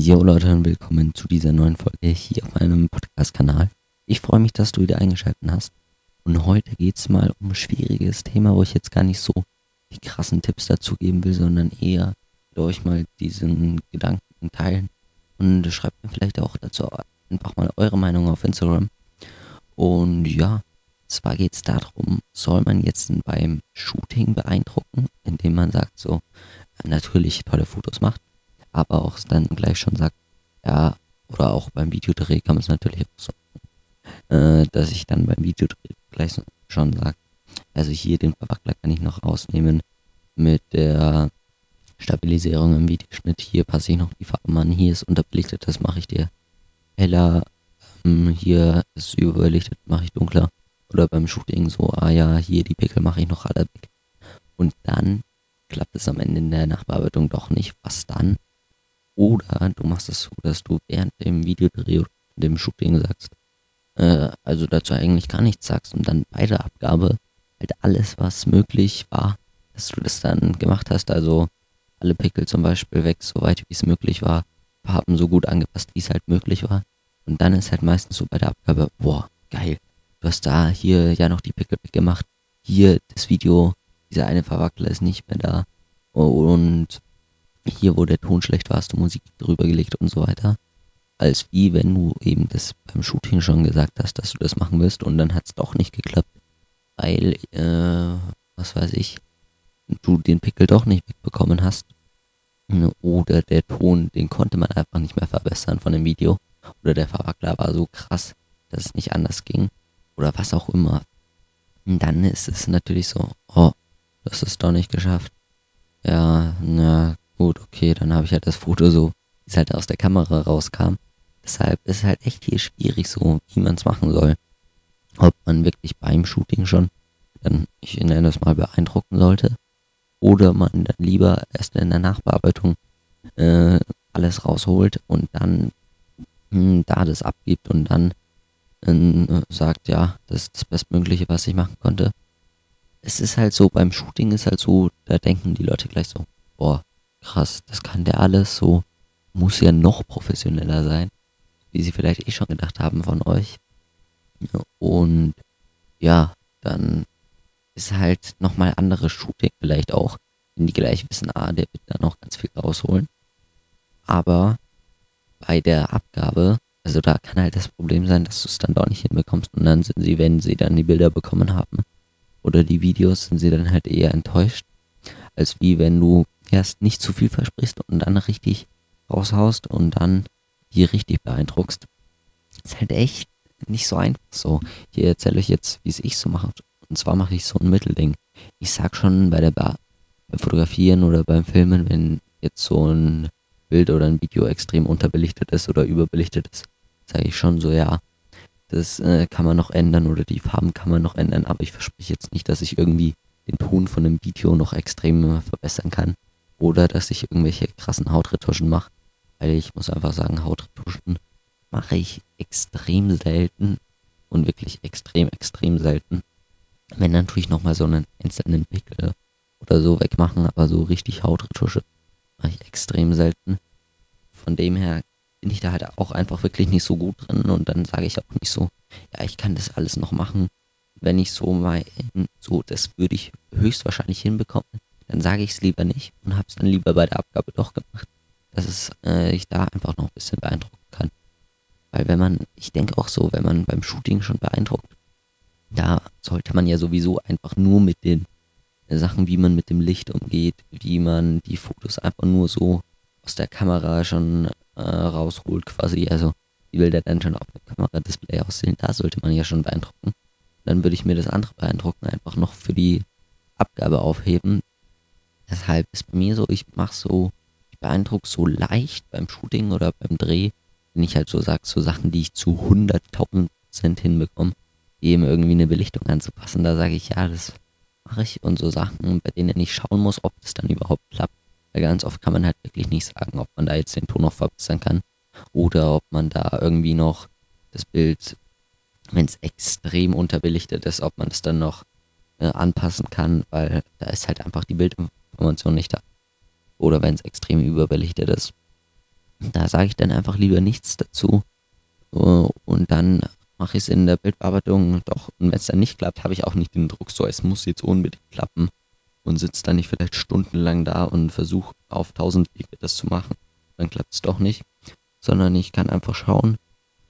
Jo Leute und willkommen zu dieser neuen Folge hier auf meinem Podcast-Kanal. Ich freue mich, dass du wieder eingeschaltet hast. Und heute geht es mal um ein schwieriges Thema, wo ich jetzt gar nicht so die krassen Tipps dazu geben will, sondern eher euch mal diesen Gedanken teilen. Und schreibt mir vielleicht auch dazu einfach mal eure Meinung auf Instagram. Und ja, zwar geht es darum, soll man jetzt beim Shooting beeindrucken, indem man sagt so, natürlich tolle Fotos macht, aber auch dann gleich schon sagt, ja, oder auch beim Videodreh kann man es natürlich auch so, äh, dass ich dann beim Videodreh gleich schon sage, also hier den Verwackler kann ich noch rausnehmen mit der Stabilisierung im Videoschnitt. Hier passe ich noch die Farben an, hier ist unterbelichtet, das mache ich dir heller. Ähm, hier ist überbelichtet, mache ich dunkler. Oder beim Shooting so, ah ja, hier die Pickel mache ich noch alle weg. Und dann klappt es am Ende in der Nachbearbeitung doch nicht. Was dann? Oder du machst es so, dass du während dem Videodreh oder dem Shooting sagst, äh, also dazu eigentlich gar nichts sagst und dann bei der Abgabe halt alles, was möglich war, dass du das dann gemacht hast. Also alle Pickel zum Beispiel weg, so weit wie es möglich war, Farben so gut angepasst, wie es halt möglich war. Und dann ist halt meistens so bei der Abgabe, boah, geil, du hast da hier ja noch die Pickel weggemacht, hier das Video, dieser eine Verwackler ist nicht mehr da und hier, wo der Ton schlecht war, hast du Musik drüber gelegt und so weiter. Als wie wenn du eben das beim Shooting schon gesagt hast, dass du das machen wirst und dann hat es doch nicht geklappt, weil, äh, was weiß ich, du den Pickel doch nicht wegbekommen hast. Oder der Ton, den konnte man einfach nicht mehr verbessern von dem Video. Oder der Verwackler war so krass, dass es nicht anders ging. Oder was auch immer. Und dann ist es natürlich so, oh, das ist doch nicht geschafft. Ja, na, Gut, okay, dann habe ich halt das Foto so, wie es halt aus der Kamera rauskam. Deshalb ist es halt echt hier schwierig so, wie man es machen soll. Ob man wirklich beim Shooting schon dann, ich nenne das mal, beeindrucken sollte. Oder man dann lieber erst in der Nachbearbeitung äh, alles rausholt und dann mh, hm, da das abgibt und dann äh, sagt, ja, das ist das Bestmögliche, was ich machen konnte. Es ist halt so, beim Shooting ist halt so, da denken die Leute gleich so, boah, krass, das kann der alles so, muss ja noch professioneller sein, wie sie vielleicht eh schon gedacht haben von euch. Und ja, dann ist halt nochmal anderes Shooting vielleicht auch, wenn die gleich wissen, ah, der wird da noch ganz viel rausholen. Aber bei der Abgabe, also da kann halt das Problem sein, dass du es dann doch nicht hinbekommst und dann sind sie, wenn sie dann die Bilder bekommen haben oder die Videos, sind sie dann halt eher enttäuscht, als wie wenn du erst nicht zu viel versprichst und dann richtig raushaust und dann hier richtig beeindruckst. Ist halt echt nicht so einfach so. Hier erzähle ich jetzt, wie es ich so mache. Und zwar mache ich so ein Mittelding. Ich sag schon bei der Bar, beim Fotografieren oder beim Filmen, wenn jetzt so ein Bild oder ein Video extrem unterbelichtet ist oder überbelichtet ist, sage ich schon so, ja, das äh, kann man noch ändern oder die Farben kann man noch ändern, aber ich verspreche jetzt nicht, dass ich irgendwie den Ton von einem Video noch extrem verbessern kann oder dass ich irgendwelche krassen Hautretuschen mache. Weil ich muss einfach sagen, Hautretuschen mache ich extrem selten und wirklich extrem, extrem selten. Wenn dann tue ich nochmal so einen einzelnen Pickel oder so wegmachen, aber so richtig Hautretusche mache ich extrem selten. Von dem her bin ich da halt auch einfach wirklich nicht so gut drin und dann sage ich auch nicht so, ja, ich kann das alles noch machen. Wenn ich so mal, so, das würde ich höchstwahrscheinlich hinbekommen, dann sage ich es lieber nicht und habe es dann lieber bei der Abgabe doch gemacht, dass es, äh, ich da einfach noch ein bisschen beeindrucken kann. Weil wenn man, ich denke auch so, wenn man beim Shooting schon beeindruckt, da sollte man ja sowieso einfach nur mit den Sachen, wie man mit dem Licht umgeht, wie man die Fotos einfach nur so aus der Kamera schon äh, rausholt quasi, also die Bilder dann schon auf dem Kameradisplay aussehen, da sollte man ja schon beeindrucken. Dann würde ich mir das andere beeindrucken einfach noch für die Abgabe aufheben, Deshalb ist bei mir so, ich mache so, ich beeindrucke so leicht beim Shooting oder beim Dreh, wenn ich halt so sage, so Sachen, die ich zu 100.000 Prozent hinbekomme, eben irgendwie eine Belichtung anzupassen. Da sage ich, ja, das mache ich und so Sachen, bei denen ich schauen muss, ob das dann überhaupt klappt. Weil ganz oft kann man halt wirklich nicht sagen, ob man da jetzt den Ton noch verbessern kann oder ob man da irgendwie noch das Bild, wenn es extrem unterbelichtet ist, ob man es dann noch äh, anpassen kann, weil da ist halt einfach die Bildinformation nicht da. Oder wenn es extrem überbelichtet ist. Da sage ich dann einfach lieber nichts dazu. Uh, und dann mache ich es in der Bildbearbeitung doch. Und wenn es dann nicht klappt, habe ich auch nicht den Druck, so es muss jetzt unbedingt klappen. Und sitze dann nicht vielleicht stundenlang da und versuche auf tausend Wege das zu machen. Dann klappt es doch nicht. Sondern ich kann einfach schauen,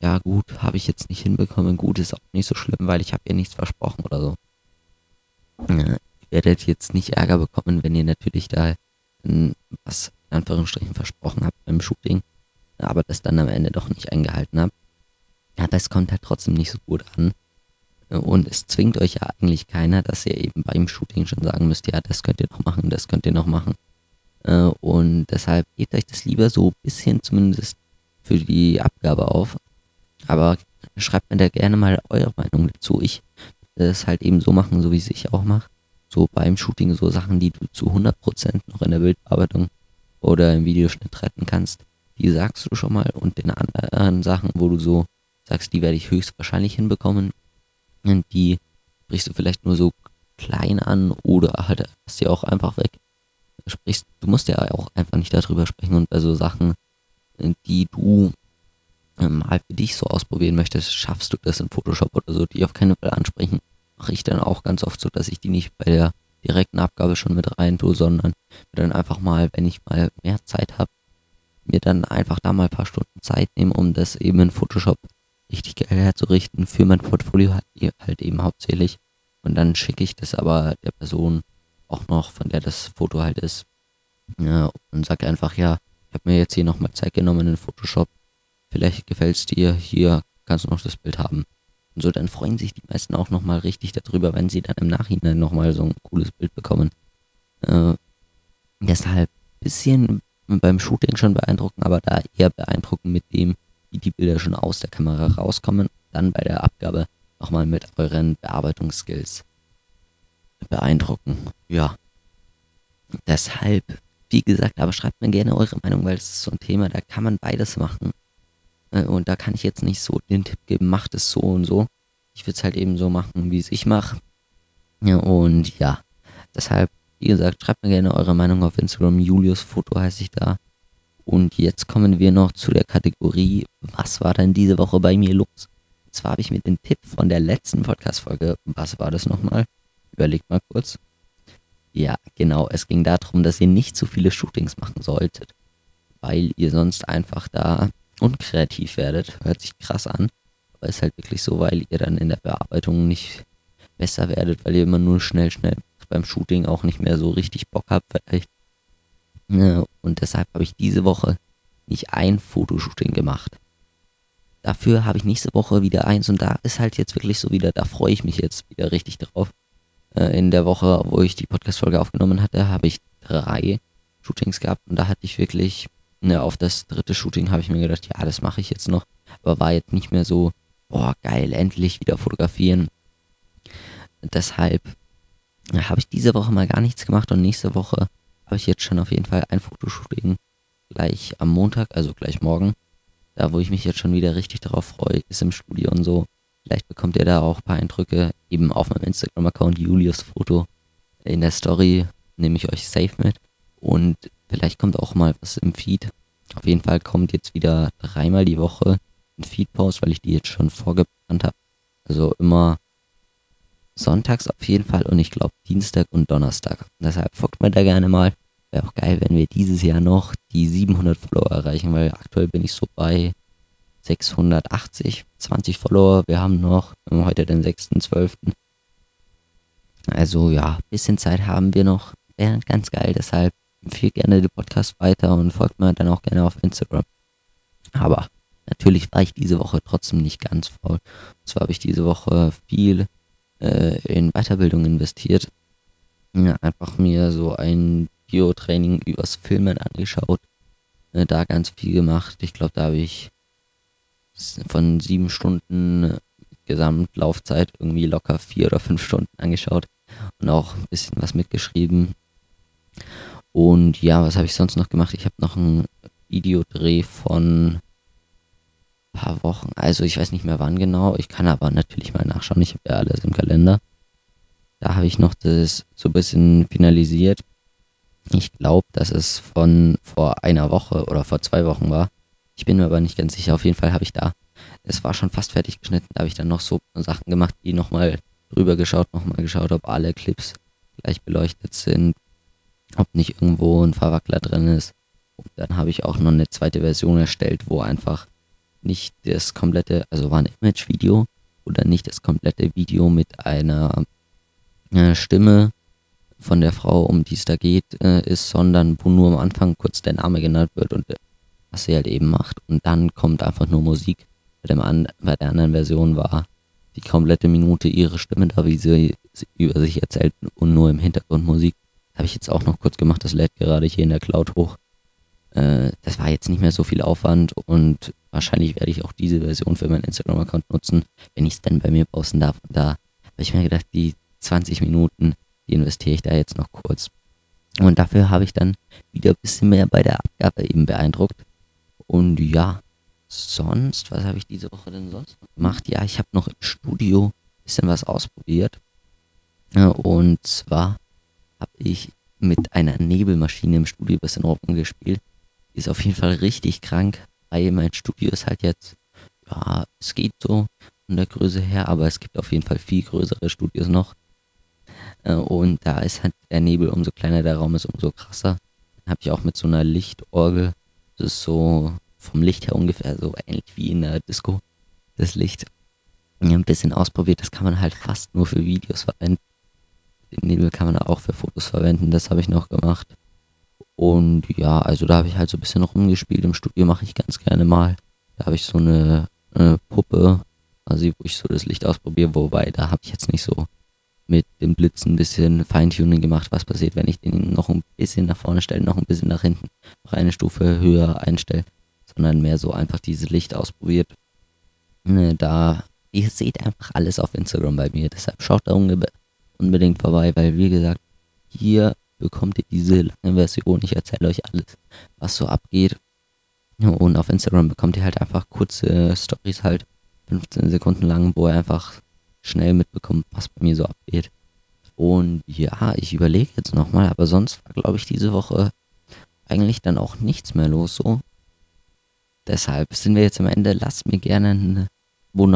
ja gut, habe ich jetzt nicht hinbekommen, gut, ist auch nicht so schlimm, weil ich habe ihr nichts versprochen oder so. Werdet jetzt nicht Ärger bekommen, wenn ihr natürlich da was in Anführungsstrichen versprochen habt beim Shooting, aber das dann am Ende doch nicht eingehalten habt. Ja, das kommt halt trotzdem nicht so gut an. Und es zwingt euch ja eigentlich keiner, dass ihr eben beim Shooting schon sagen müsst, ja, das könnt ihr noch machen, das könnt ihr noch machen. Äh, und deshalb gebt euch das lieber so ein bisschen zumindest für die Abgabe auf. Aber schreibt mir da gerne mal eure Meinung dazu. Ich will es halt eben so machen, so wie es ich auch mache. So beim Shooting so Sachen, die du zu 100% noch in der Bildbearbeitung oder im Videoschnitt retten kannst, die sagst du schon mal. Und den anderen Sachen, wo du so sagst, die werde ich höchstwahrscheinlich hinbekommen, die brichst du vielleicht nur so klein an oder halt hast sie auch einfach weg. Sprichst, du musst ja auch einfach nicht darüber sprechen und bei so Sachen, die du ähm, halt für dich so ausprobieren möchtest, schaffst du das in Photoshop oder so, die auf keinen Fall ansprechen, mache ich dann auch ganz oft so, dass ich die nicht bei der direkten Abgabe schon mit rein tue, sondern dann einfach mal, wenn ich mal mehr Zeit habe, mir dann einfach da mal ein paar Stunden Zeit nehmen, um das eben in Photoshop richtig geil herzurichten für mein Portfolio halt, halt eben hauptsächlich. Und dann schicke ich das aber der Person auch noch, von der das Foto halt ist. Ja, und sage einfach, ja, ich habe mir jetzt hier nochmal Zeit genommen in Photoshop. Vielleicht gefällt es dir, hier kannst du noch das Bild haben. Und so, dann freuen sich die meisten auch nochmal richtig darüber, wenn sie dann im Nachhinein nochmal so ein cooles Bild bekommen. Äh, deshalb bisschen beim Shooting schon beeindrucken, aber da eher beeindrucken mit dem, wie die Bilder schon aus der Kamera rauskommen. Dann bei der Abgabe nochmal mit euren Bearbeitungsskills beeindrucken. Ja. Deshalb, wie gesagt, aber schreibt mir gerne eure Meinung, weil es ist so ein Thema, da kann man beides machen. Äh, und da kann ich jetzt nicht so den Tipp geben, macht es so und so. Ich würde es halt eben so machen, wie es ich mache. Ja, und ja, deshalb, wie gesagt, schreibt mir gerne eure Meinung auf Instagram. Julius Foto heiße ich da. Und jetzt kommen wir noch zu der Kategorie, was war denn diese Woche bei mir los? Und zwar habe ich mir den Tipp von der letzten Podcast-Folge, was war das nochmal? Überlegt mal kurz. Ja, genau, es ging darum, dass ihr nicht zu viele Shootings machen solltet, weil ihr sonst einfach da unkreativ werdet. Hört sich krass an, aber ist halt wirklich so, weil ihr dann in der Bearbeitung nicht besser werdet, weil ihr immer nur schnell, schnell beim Shooting auch nicht mehr so richtig Bock habt, vielleicht. Und deshalb habe ich diese Woche nicht ein Fotoshooting gemacht. Dafür habe ich nächste Woche wieder eins und da ist halt jetzt wirklich so wieder, da freue ich mich jetzt wieder richtig drauf. Äh, in der Woche, wo ich die Podcast-Folge aufgenommen hatte, habe ich drei Shootings gehabt und da hatte ich wirklich ne, auf das dritte Shooting habe ich mir gedacht, ja, das mache ich jetzt noch. Aber war jetzt nicht mehr so, boah, geil, endlich wieder fotografieren. Deshalb habe ich diese Woche mal gar nichts gemacht und nächste Woche habe ich jetzt schon auf jeden Fall ein Fotoshooting gleich am Montag, also gleich morgen. Da, wo ich mich jetzt schon wieder richtig darauf freue, ist im Studio und so. Vielleicht bekommt ihr da auch ein paar Eindrücke, eben auf meinem Instagram-Account Julius Foto. In der Story nehme ich euch safe mit. Und Vielleicht kommt auch mal was im Feed. Auf jeden Fall kommt jetzt wieder dreimal die Woche ein Feed-Post, weil ich die jetzt schon vorgeplant habe. Also immer sonntags auf jeden Fall und ich glaube Dienstag und Donnerstag. Deshalb folgt mir da gerne mal. Wäre auch geil, wenn wir dieses Jahr noch die 700 Follower erreichen, weil aktuell bin ich so bei 680, 20 Follower. Wir haben noch heute den 6.12. Also ja, bisschen Zeit haben wir noch. Wäre ganz geil, deshalb empfehlt gerne den Podcast weiter und folgt mir dann auch gerne auf Instagram. Aber natürlich war ich diese Woche trotzdem nicht ganz faul. Und zwar habe ich diese Woche viel äh, in Weiterbildung investiert. Ja, einfach mir so ein Bio-Training übers Filmen angeschaut. Äh, da ganz viel gemacht. Ich glaube, da habe ich von sieben Stunden Gesamtlaufzeit irgendwie locker vier oder fünf Stunden angeschaut und auch ein bisschen was mitgeschrieben. Und ja, was habe ich sonst noch gemacht? Ich habe noch einen Videodreh von ein paar Wochen. Also ich weiß nicht mehr wann genau. Ich kann aber natürlich mal nachschauen. Ich habe ja alles im Kalender. Da habe ich noch das so ein bisschen finalisiert. Ich glaube, dass es von vor einer Woche oder vor zwei Wochen war. Ich bin mir aber nicht ganz sicher. Auf jeden Fall habe ich da, es war schon fast fertig geschnitten, da habe ich dann noch so Sachen gemacht, die nochmal drüber geschaut, nochmal geschaut, ob alle Clips gleich beleuchtet sind, ob nicht irgendwo ein Verwackler drin ist. Und dann habe ich auch noch eine zweite Version erstellt, wo einfach nicht das komplette, also war ein Image-Video oder nicht das komplette Video mit einer äh, Stimme von der Frau, um die es da geht, äh, ist, sondern wo nur am Anfang kurz der Name genannt wird und äh, was sie halt eben macht. Und dann kommt einfach nur Musik. Bei, dem an, bei der anderen Version war die komplette Minute ihre Stimme da, wie sie, sie über sich erzählt und nur im Hintergrund Musik. Habe ich jetzt auch noch kurz gemacht, das lädt gerade hier in der Cloud hoch. Äh, das war jetzt nicht mehr so viel Aufwand und wahrscheinlich werde ich auch diese Version für meinen Instagram-Account nutzen, wenn ich es dann bei mir posten darf. Und da habe ich mir gedacht, die 20 Minuten, die investiere ich da jetzt noch kurz. Und dafür habe ich dann wieder ein bisschen mehr bei der Abgabe eben beeindruckt. Und ja, sonst, was habe ich diese Woche denn sonst gemacht? Ja, ich habe noch im Studio ein bisschen was ausprobiert. Und zwar habe ich mit einer Nebelmaschine im Studio ein bisschen rumgespielt. Die ist auf jeden Fall richtig krank, weil mein Studio ist halt jetzt, ja, es geht so von der Größe her, aber es gibt auf jeden Fall viel größere Studios noch. Äh, und da ist halt der Nebel, umso kleiner der Raum ist, umso krasser. Dann habe ich auch mit so einer Lichtorgel, das ist so vom Licht her ungefähr so ähnlich wie in der Disco, das Licht. Ein bisschen ausprobiert, das kann man halt fast nur für Videos verwenden. Den Nebel kann man auch für Fotos verwenden, das habe ich noch gemacht. Und ja, also da habe ich halt so ein bisschen rumgespielt. Im Studio mache ich ganz gerne mal. Da habe ich so eine, eine Puppe, also wo ich so das Licht ausprobiere, wobei da habe ich jetzt nicht so mit dem Blitz ein bisschen Feintuning gemacht, was passiert, wenn ich den noch ein bisschen nach vorne stelle, noch ein bisschen nach hinten, noch eine Stufe höher einstelle, sondern mehr so einfach dieses Licht ausprobiert. Ne, da, ihr seht einfach alles auf Instagram bei mir, deshalb schaut da unbedingt vorbei, weil wie gesagt, hier bekommt ihr diese lange Version. Ich erzähle euch alles, was so abgeht. Und auf Instagram bekommt ihr halt einfach kurze Stories halt, 15 Sekunden lang, wo ihr einfach schnell mitbekommt, was bei mir so abgeht. Und ja, ich überlege jetzt nochmal, aber sonst war, glaube ich, diese Woche eigentlich dann auch nichts mehr los so. Deshalb sind wir jetzt am Ende. Lasst mir gerne ein Abo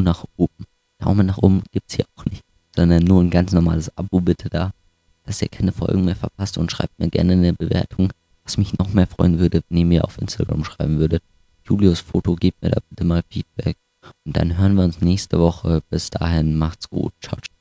nach, oben. Daumen nach oben gibt es hier auch nicht, sondern nur ein ganz normales Abo bitte da, dass ihr keine Folgen mehr verpasst und schreibt mir gerne eine Bewertung. Was mich noch mehr freuen würde, wenn ihr mir auf Instagram schreiben würdet. Julius Foto, gebt mir da bitte mal Feedback. Und dann hören wir uns nächste Woche. Bis dahin, macht's gut. Ciao, ciao.